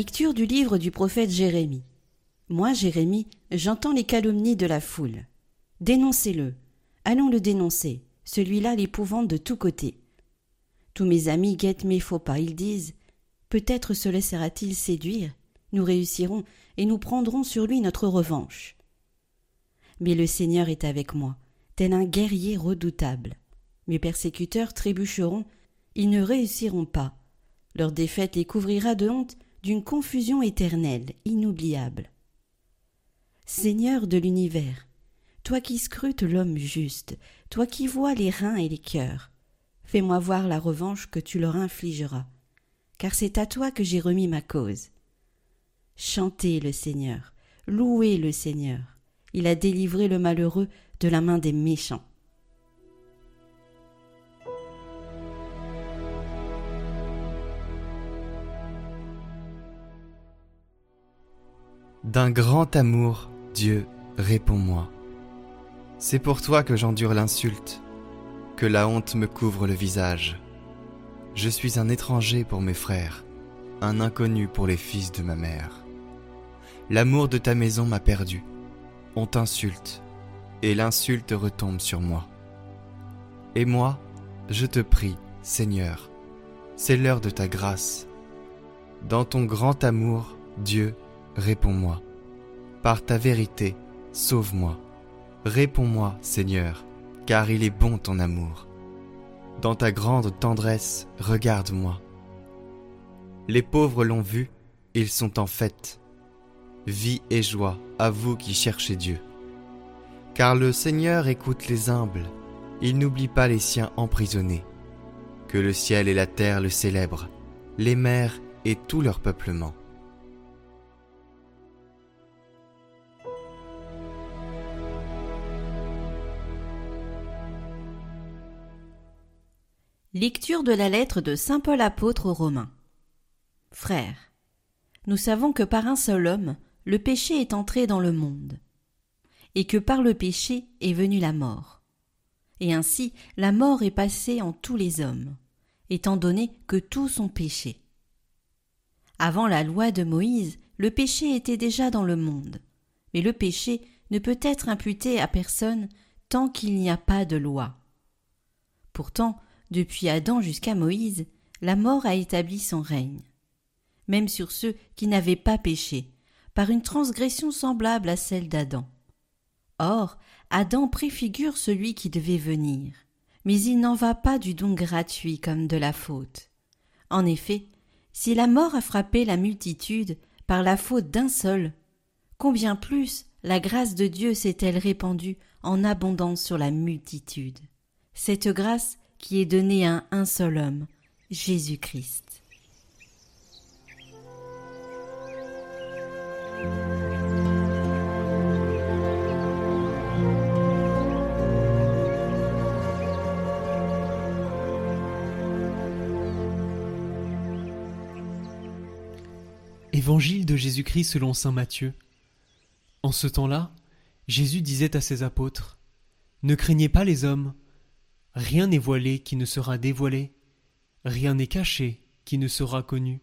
Lecture du livre du prophète Jérémie. Moi, Jérémie, j'entends les calomnies de la foule. Dénoncez-le. Allons le dénoncer. Celui-là l'épouvante de tous côtés. Tous mes amis guettent mes faux pas. Ils disent Peut-être se laissera-t-il séduire. Nous réussirons et nous prendrons sur lui notre revanche. Mais le Seigneur est avec moi, tel un guerrier redoutable. Mes persécuteurs trébucheront, ils ne réussiront pas. Leur défaite les couvrira de honte d'une confusion éternelle, inoubliable. Seigneur de l'univers, toi qui scrutes l'homme juste, toi qui vois les reins et les cœurs, fais-moi voir la revanche que tu leur infligeras, car c'est à toi que j'ai remis ma cause. Chantez le Seigneur, louez le Seigneur, il a délivré le malheureux de la main des méchants. D'un grand amour, Dieu, réponds-moi. C'est pour toi que j'endure l'insulte, que la honte me couvre le visage. Je suis un étranger pour mes frères, un inconnu pour les fils de ma mère. L'amour de ta maison m'a perdu. On t'insulte, et l'insulte retombe sur moi. Et moi, je te prie, Seigneur, c'est l'heure de ta grâce. Dans ton grand amour, Dieu, réponds-moi. Par ta vérité, sauve-moi. Réponds-moi, Seigneur, car il est bon ton amour. Dans ta grande tendresse, regarde-moi. Les pauvres l'ont vu, ils sont en fête. Vie et joie à vous qui cherchez Dieu. Car le Seigneur écoute les humbles, il n'oublie pas les siens emprisonnés. Que le ciel et la terre le célèbrent, les mers et tout leur peuplement. Lecture de la lettre de Saint Paul apôtre aux Romains. Frères, nous savons que par un seul homme, le péché est entré dans le monde, et que par le péché est venue la mort. Et ainsi la mort est passée en tous les hommes, étant donné que tous ont péché. Avant la loi de Moïse, le péché était déjà dans le monde, mais le péché ne peut être imputé à personne tant qu'il n'y a pas de loi. Pourtant, depuis Adam jusqu'à Moïse, la mort a établi son règne, même sur ceux qui n'avaient pas péché, par une transgression semblable à celle d'Adam. Or, Adam préfigure celui qui devait venir, mais il n'en va pas du don gratuit comme de la faute. En effet, si la mort a frappé la multitude par la faute d'un seul, combien plus la grâce de Dieu s'est-elle répandue en abondance sur la multitude? Cette grâce qui est donné à un seul homme, Jésus-Christ. Évangile de Jésus-Christ selon Saint Matthieu. En ce temps-là, Jésus disait à ses apôtres Ne craignez pas les hommes, Rien n'est voilé qui ne sera dévoilé, rien n'est caché qui ne sera connu.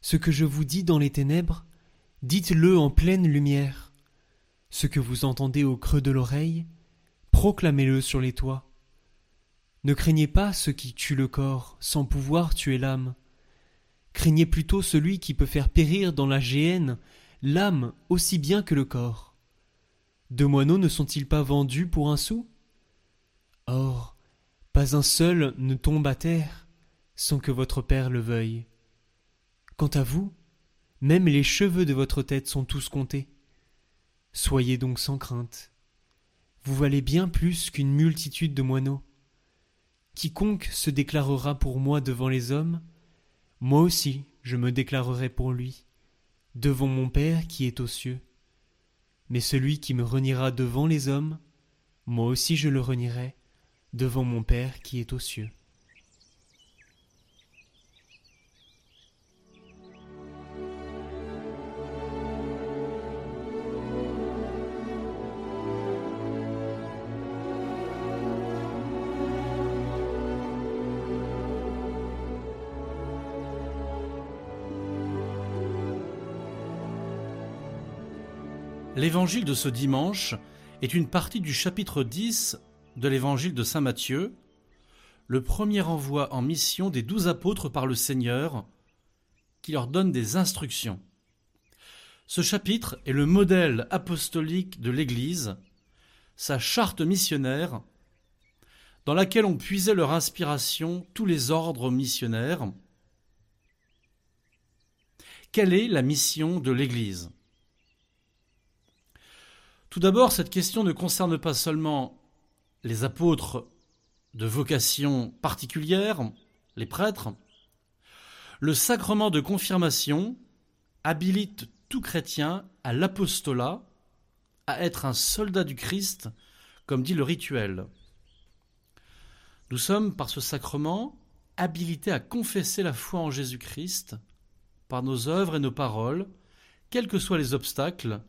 Ce que je vous dis dans les ténèbres, dites-le en pleine lumière. Ce que vous entendez au creux de l'oreille, proclamez-le sur les toits. Ne craignez pas ce qui tue le corps sans pouvoir tuer l'âme. Craignez plutôt celui qui peut faire périr dans la géhenne l'âme aussi bien que le corps. Deux moineaux ne sont-ils pas vendus pour un sou? Or, pas un seul ne tombe à terre sans que votre Père le veuille. Quant à vous, même les cheveux de votre tête sont tous comptés. Soyez donc sans crainte. Vous valez bien plus qu'une multitude de moineaux. Quiconque se déclarera pour moi devant les hommes, moi aussi je me déclarerai pour lui devant mon Père qui est aux cieux. Mais celui qui me reniera devant les hommes, moi aussi je le renierai devant mon Père qui est aux cieux. L'évangile de ce dimanche est une partie du chapitre 10 de l'évangile de Saint Matthieu, le premier envoi en mission des douze apôtres par le Seigneur, qui leur donne des instructions. Ce chapitre est le modèle apostolique de l'Église, sa charte missionnaire, dans laquelle ont puisé leur inspiration tous les ordres missionnaires. Quelle est la mission de l'Église? Tout d'abord, cette question ne concerne pas seulement les apôtres de vocation particulière, les prêtres. Le sacrement de confirmation habilite tout chrétien à l'apostolat, à être un soldat du Christ, comme dit le rituel. Nous sommes, par ce sacrement, habilités à confesser la foi en Jésus-Christ, par nos œuvres et nos paroles, quels que soient les obstacles,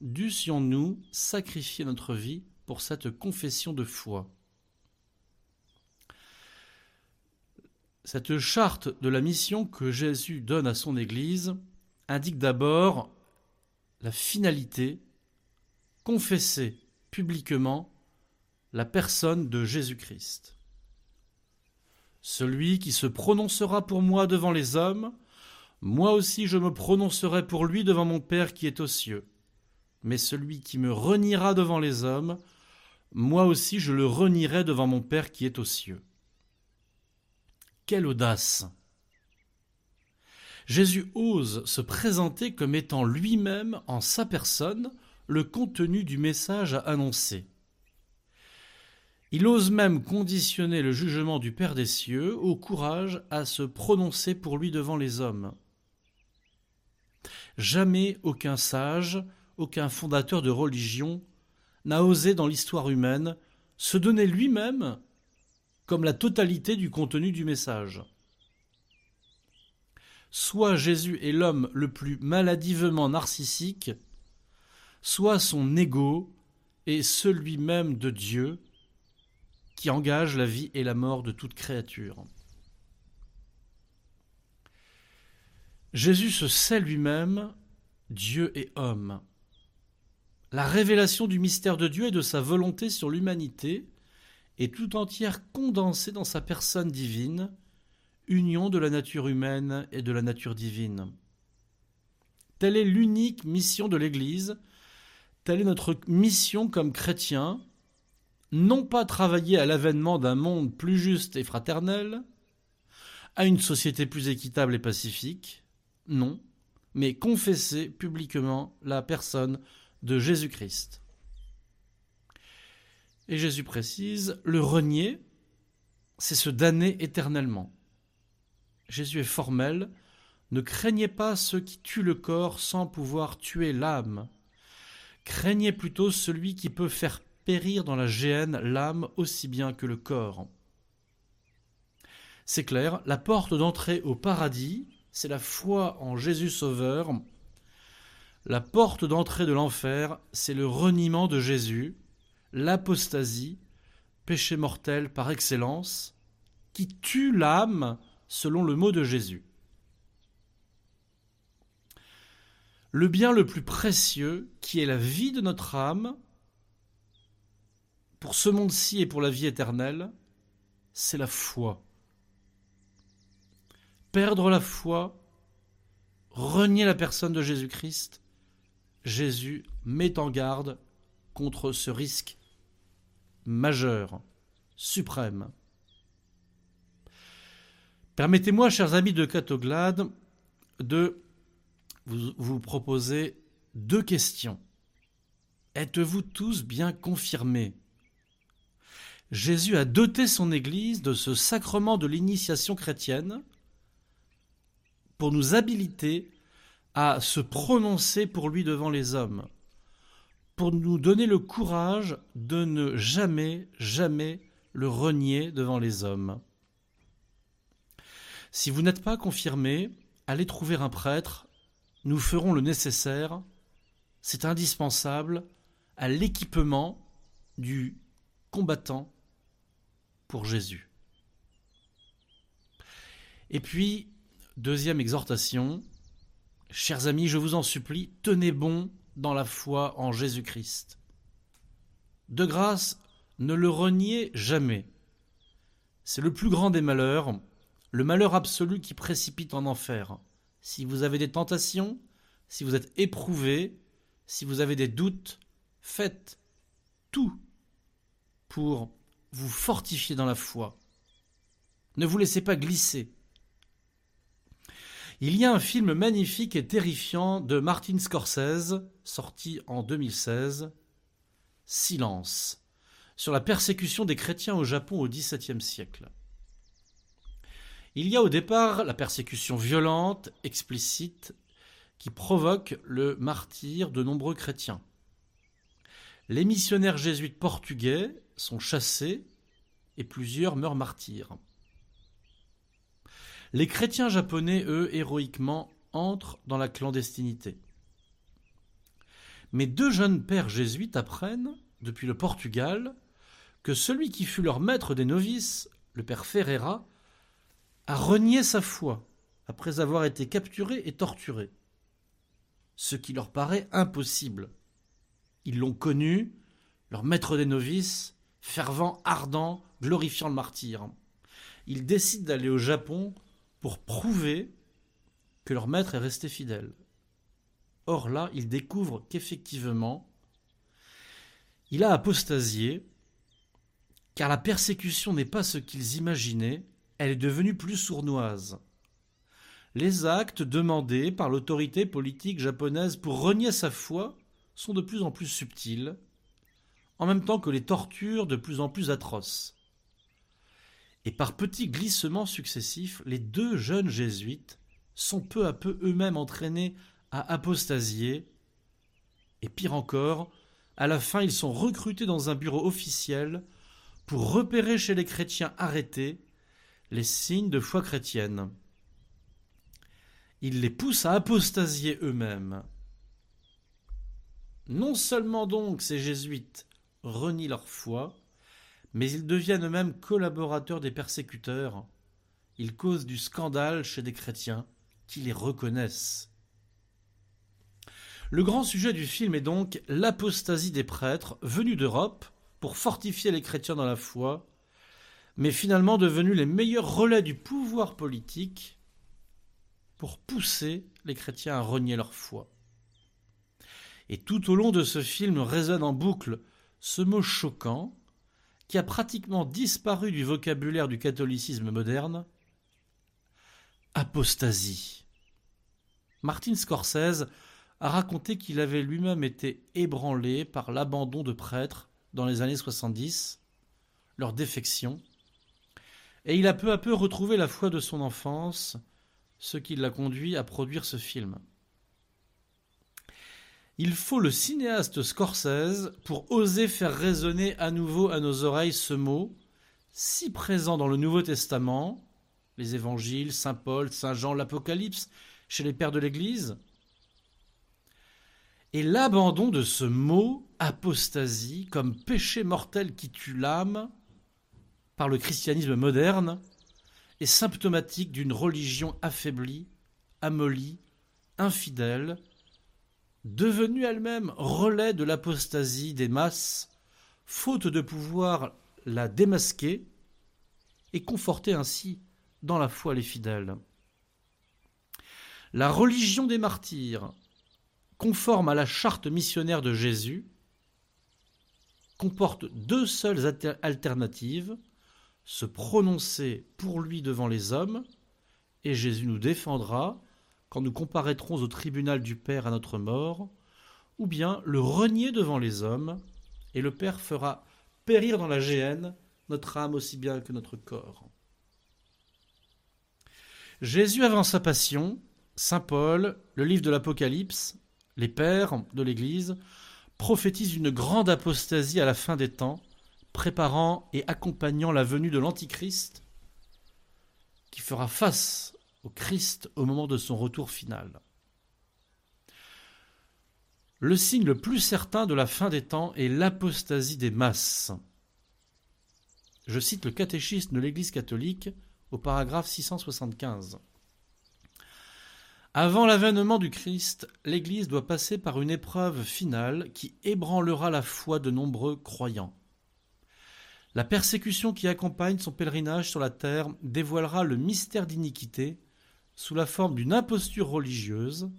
dussions-nous sacrifier notre vie pour cette confession de foi Cette charte de la mission que Jésus donne à son Église indique d'abord la finalité, confesser publiquement la personne de Jésus-Christ. Celui qui se prononcera pour moi devant les hommes, moi aussi je me prononcerai pour lui devant mon Père qui est aux cieux mais celui qui me reniera devant les hommes, moi aussi je le renierai devant mon Père qui est aux cieux. Quelle audace Jésus ose se présenter comme étant lui-même, en sa personne, le contenu du message à annoncer. Il ose même conditionner le jugement du Père des cieux au courage à se prononcer pour lui devant les hommes. Jamais aucun sage aucun fondateur de religion n'a osé dans l'histoire humaine se donner lui-même comme la totalité du contenu du message. Soit Jésus est l'homme le plus maladivement narcissique, soit son ego est celui même de Dieu qui engage la vie et la mort de toute créature. Jésus se sait lui-même Dieu et homme la révélation du mystère de Dieu et de sa volonté sur l'humanité est tout entière condensée dans sa personne divine, union de la nature humaine et de la nature divine. Telle est l'unique mission de l'Église, telle est notre mission comme chrétiens, non pas travailler à l'avènement d'un monde plus juste et fraternel, à une société plus équitable et pacifique, non, mais confesser publiquement la personne de Jésus-Christ. Et Jésus précise, le renier, c'est se damner éternellement. Jésus est formel, ne craignez pas ceux qui tuent le corps sans pouvoir tuer l'âme. Craignez plutôt celui qui peut faire périr dans la géhenne l'âme aussi bien que le corps. C'est clair, la porte d'entrée au paradis, c'est la foi en Jésus Sauveur la porte d'entrée de l'enfer, c'est le reniement de Jésus, l'apostasie, péché mortel par excellence, qui tue l'âme selon le mot de Jésus. Le bien le plus précieux, qui est la vie de notre âme, pour ce monde-ci et pour la vie éternelle, c'est la foi. Perdre la foi, renier la personne de Jésus-Christ, Jésus met en garde contre ce risque majeur, suprême. Permettez-moi, chers amis de Catoglade, de vous, proposer deux questions. Êtes-vous tous bien confirmés? Jésus a doté son Église de ce sacrement de l'initiation chrétienne pour nous habiliter à se prononcer pour lui devant les hommes, pour nous donner le courage de ne jamais, jamais le renier devant les hommes. Si vous n'êtes pas confirmé, allez trouver un prêtre, nous ferons le nécessaire, c'est indispensable à l'équipement du combattant pour Jésus. Et puis, deuxième exhortation, chers amis, je vous en supplie, tenez bon dans la foi en Jésus-Christ. De grâce, ne le reniez jamais. C'est le plus grand des malheurs, le malheur absolu qui précipite en enfer. Si vous avez des tentations, si vous êtes éprouvé, si vous avez des doutes, faites tout pour vous fortifier dans la foi. Ne vous laissez pas glisser. Il y a un film magnifique et terrifiant de Martin Scorsese, sorti en 2016, Silence, sur la persécution des chrétiens au Japon au XVIIe siècle. Il y a au départ la persécution violente, explicite, qui provoque le martyre de nombreux chrétiens. Les missionnaires jésuites portugais sont chassés et plusieurs meurent martyrs. Les chrétiens japonais, eux, héroïquement, entrent dans la clandestinité. Mais deux jeunes pères jésuites apprennent, depuis le Portugal, que celui qui fut leur maître des novices, le père Ferreira, a renié sa foi après avoir été capturé et torturé. Ce qui leur paraît impossible. Ils l'ont connu, leur maître des novices, fervent, ardent, glorifiant le martyr. Ils décident d'aller au Japon pour prouver que leur maître est resté fidèle. Or là, ils découvrent qu'effectivement, il a apostasié, car la persécution n'est pas ce qu'ils imaginaient, elle est devenue plus sournoise. Les actes demandés par l'autorité politique japonaise pour renier sa foi sont de plus en plus subtils, en même temps que les tortures de plus en plus atroces et par petits glissements successifs, les deux jeunes jésuites sont peu à peu eux-mêmes entraînés à apostasier, et pire encore, à la fin ils sont recrutés dans un bureau officiel pour repérer chez les chrétiens arrêtés les signes de foi chrétienne. Ils les poussent à apostasier eux-mêmes. Non seulement donc ces jésuites renient leur foi, mais ils deviennent eux-mêmes collaborateurs des persécuteurs. Ils causent du scandale chez des chrétiens qui les reconnaissent. Le grand sujet du film est donc l'apostasie des prêtres venus d'Europe pour fortifier les chrétiens dans la foi, mais finalement devenus les meilleurs relais du pouvoir politique pour pousser les chrétiens à renier leur foi. Et tout au long de ce film résonne en boucle ce mot choquant qui a pratiquement disparu du vocabulaire du catholicisme moderne, apostasie. Martin Scorsese a raconté qu'il avait lui-même été ébranlé par l'abandon de prêtres dans les années 70, leur défection, et il a peu à peu retrouvé la foi de son enfance, ce qui l'a conduit à produire ce film. Il faut le cinéaste Scorsese pour oser faire résonner à nouveau à nos oreilles ce mot, si présent dans le Nouveau Testament, les évangiles, Saint Paul, Saint Jean, l'Apocalypse, chez les pères de l'Église, et l'abandon de ce mot apostasie comme péché mortel qui tue l'âme par le christianisme moderne est symptomatique d'une religion affaiblie, amolie, infidèle, devenue elle-même relais de l'apostasie des masses, faute de pouvoir la démasquer et conforter ainsi dans la foi les fidèles. La religion des martyrs, conforme à la charte missionnaire de Jésus, comporte deux seules alternatives, se prononcer pour lui devant les hommes, et Jésus nous défendra quand nous comparaîtrons au tribunal du Père à notre mort, ou bien le renier devant les hommes, et le Père fera périr dans la géhenne notre âme aussi bien que notre corps. Jésus, avant sa passion, Saint Paul, le livre de l'Apocalypse, les pères de l'Église, prophétisent une grande apostasie à la fin des temps, préparant et accompagnant la venue de l'Antichrist, qui fera face au Christ au moment de son retour final. Le signe le plus certain de la fin des temps est l'apostasie des masses. Je cite le catéchisme de l'Église catholique au paragraphe 675. Avant l'avènement du Christ, l'Église doit passer par une épreuve finale qui ébranlera la foi de nombreux croyants. La persécution qui accompagne son pèlerinage sur la terre dévoilera le mystère d'iniquité sous la forme d'une imposture religieuse,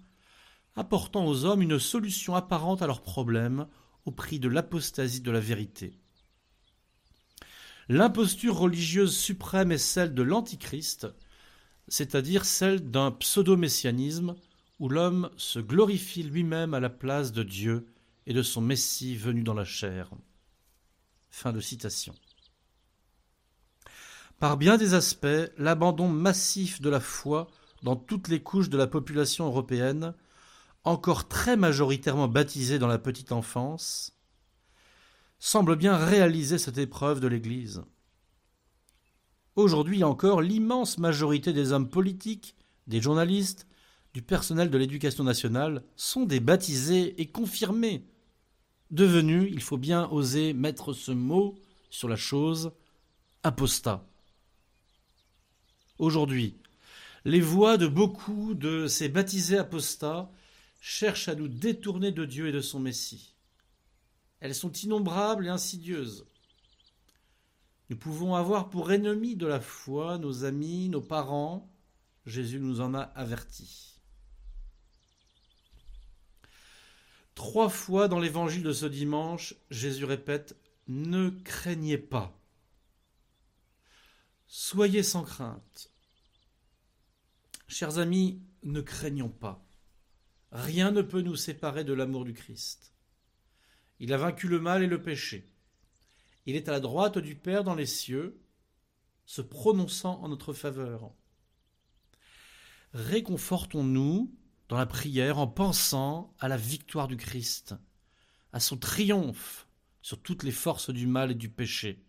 apportant aux hommes une solution apparente à leurs problèmes au prix de l'apostasie de la vérité. L'imposture religieuse suprême est celle de l'Antichrist, c'est-à-dire celle d'un pseudo-messianisme où l'homme se glorifie lui-même à la place de Dieu et de son Messie venu dans la chair. Par bien des aspects, l'abandon massif de la foi dans toutes les couches de la population européenne, encore très majoritairement baptisée dans la petite enfance, semble bien réaliser cette épreuve de l'Église. Aujourd'hui encore, l'immense majorité des hommes politiques, des journalistes, du personnel de l'éducation nationale sont des baptisés et confirmés, devenus, il faut bien oser mettre ce mot sur la chose, apostats. Aujourd'hui, les voix de beaucoup de ces baptisés apostats cherchent à nous détourner de Dieu et de son Messie. Elles sont innombrables et insidieuses. Nous pouvons avoir pour ennemis de la foi nos amis, nos parents. Jésus nous en a avertis. Trois fois dans l'évangile de ce dimanche, Jésus répète Ne craignez pas. Soyez sans crainte. Chers amis, ne craignons pas. Rien ne peut nous séparer de l'amour du Christ. Il a vaincu le mal et le péché. Il est à la droite du Père dans les cieux, se prononçant en notre faveur. Réconfortons-nous dans la prière en pensant à la victoire du Christ, à son triomphe sur toutes les forces du mal et du péché.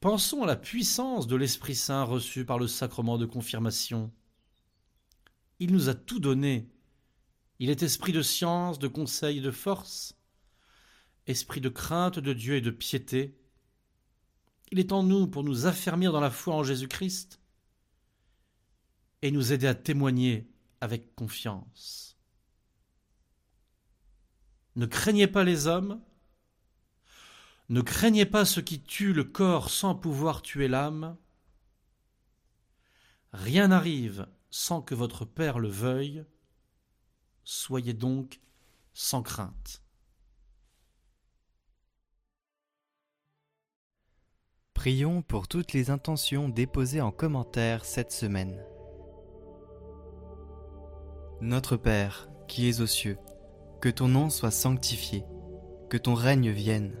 Pensons à la puissance de l'Esprit Saint reçu par le sacrement de confirmation. Il nous a tout donné. Il est esprit de science, de conseil et de force esprit de crainte de Dieu et de piété. Il est en nous pour nous affermir dans la foi en Jésus-Christ et nous aider à témoigner avec confiance. Ne craignez pas les hommes, ne craignez pas ceux qui tuent le corps sans pouvoir tuer l'âme. Rien n'arrive sans que votre Père le veuille. Soyez donc sans crainte. Prions pour toutes les intentions déposées en commentaire cette semaine. Notre Père, qui es aux cieux, que ton nom soit sanctifié, que ton règne vienne,